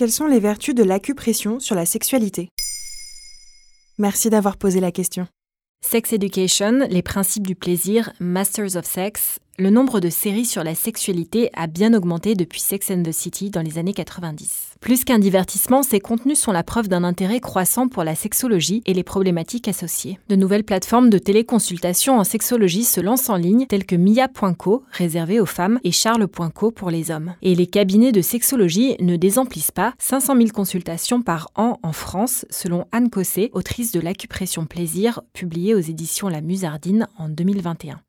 Quelles sont les vertus de l'acupression sur la sexualité? Merci d'avoir posé la question. Sex Education, les principes du plaisir, Masters of Sex, le nombre de séries sur la sexualité a bien augmenté depuis Sex and the City dans les années 90. Plus qu'un divertissement, ces contenus sont la preuve d'un intérêt croissant pour la sexologie et les problématiques associées. De nouvelles plateformes de téléconsultation en sexologie se lancent en ligne, telles que Mia.co, réservée aux femmes, et Charles.co pour les hommes. Et les cabinets de sexologie ne désemplissent pas 500 000 consultations par an en France, selon Anne Cossé, autrice de L'acupression plaisir, publiée aux éditions La Musardine en 2021.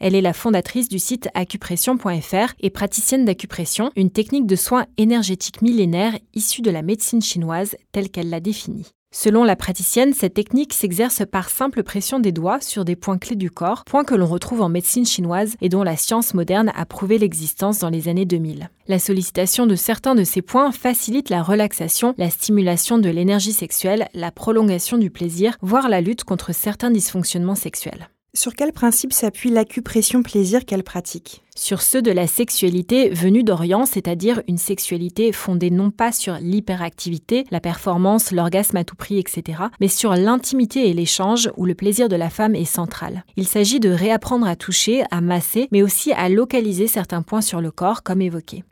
Elle est la fondatrice du site acupression.fr et praticienne d'acupression, une technique de soins énergétiques millénaire issue de la médecine chinoise telle qu'elle l'a définie. Selon la praticienne, cette technique s'exerce par simple pression des doigts sur des points clés du corps, points que l'on retrouve en médecine chinoise et dont la science moderne a prouvé l'existence dans les années 2000. La sollicitation de certains de ces points facilite la relaxation, la stimulation de l'énergie sexuelle, la prolongation du plaisir, voire la lutte contre certains dysfonctionnements sexuels. Sur quel principe s'appuie l'acupression plaisir qu'elle pratique? Sur ceux de la sexualité venue d'Orient, c'est-à-dire une sexualité fondée non pas sur l'hyperactivité, la performance, l'orgasme à tout prix, etc., mais sur l'intimité et l'échange où le plaisir de la femme est central. Il s'agit de réapprendre à toucher, à masser, mais aussi à localiser certains points sur le corps, comme évoqué.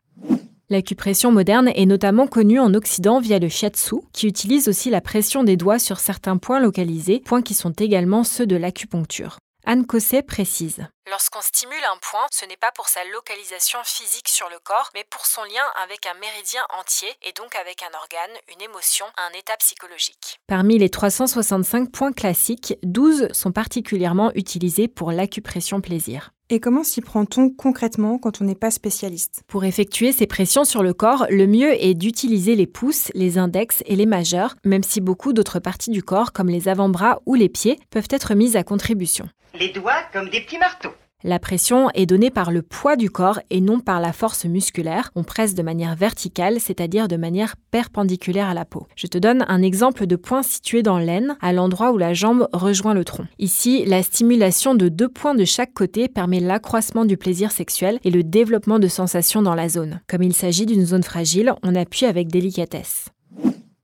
L'acupression moderne est notamment connue en Occident via le shiatsu, qui utilise aussi la pression des doigts sur certains points localisés, points qui sont également ceux de l'acupuncture. Anne Cosset précise. Lorsqu'on stimule un point, ce n'est pas pour sa localisation physique sur le corps, mais pour son lien avec un méridien entier et donc avec un organe, une émotion, un état psychologique. Parmi les 365 points classiques, 12 sont particulièrement utilisés pour l'acupression plaisir. Et comment s'y prend-on concrètement quand on n'est pas spécialiste? Pour effectuer ces pressions sur le corps, le mieux est d'utiliser les pouces, les index et les majeurs, même si beaucoup d'autres parties du corps, comme les avant-bras ou les pieds, peuvent être mises à contribution. Les doigts comme des petits marteaux. La pression est donnée par le poids du corps et non par la force musculaire. On presse de manière verticale, c'est-à-dire de manière perpendiculaire à la peau. Je te donne un exemple de point situé dans l'aine, à l'endroit où la jambe rejoint le tronc. Ici, la stimulation de deux points de chaque côté permet l'accroissement du plaisir sexuel et le développement de sensations dans la zone. Comme il s'agit d'une zone fragile, on appuie avec délicatesse.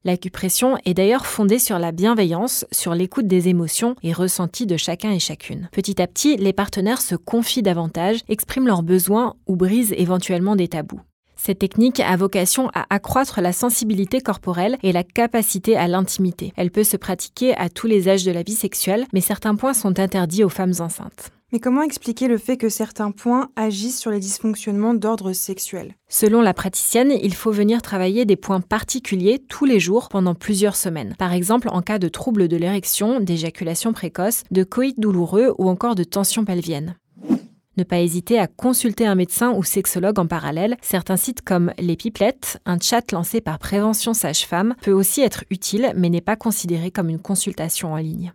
L'acupression est d'ailleurs fondée sur la bienveillance, sur l'écoute des émotions et ressentis de chacun et chacune. Petit à petit, les partenaires se confient davantage, expriment leurs besoins ou brisent éventuellement des tabous. Cette technique a vocation à accroître la sensibilité corporelle et la capacité à l'intimité. Elle peut se pratiquer à tous les âges de la vie sexuelle, mais certains points sont interdits aux femmes enceintes. Mais comment expliquer le fait que certains points agissent sur les dysfonctionnements d'ordre sexuel? Selon la praticienne, il faut venir travailler des points particuliers tous les jours pendant plusieurs semaines. Par exemple, en cas de troubles de l'érection, d'éjaculation précoce, de coït douloureux ou encore de tension pelvienne. Ne pas hésiter à consulter un médecin ou sexologue en parallèle. Certains sites comme Les Pipelettes, un chat lancé par Prévention Sage-Femme, peut aussi être utile mais n'est pas considéré comme une consultation en ligne.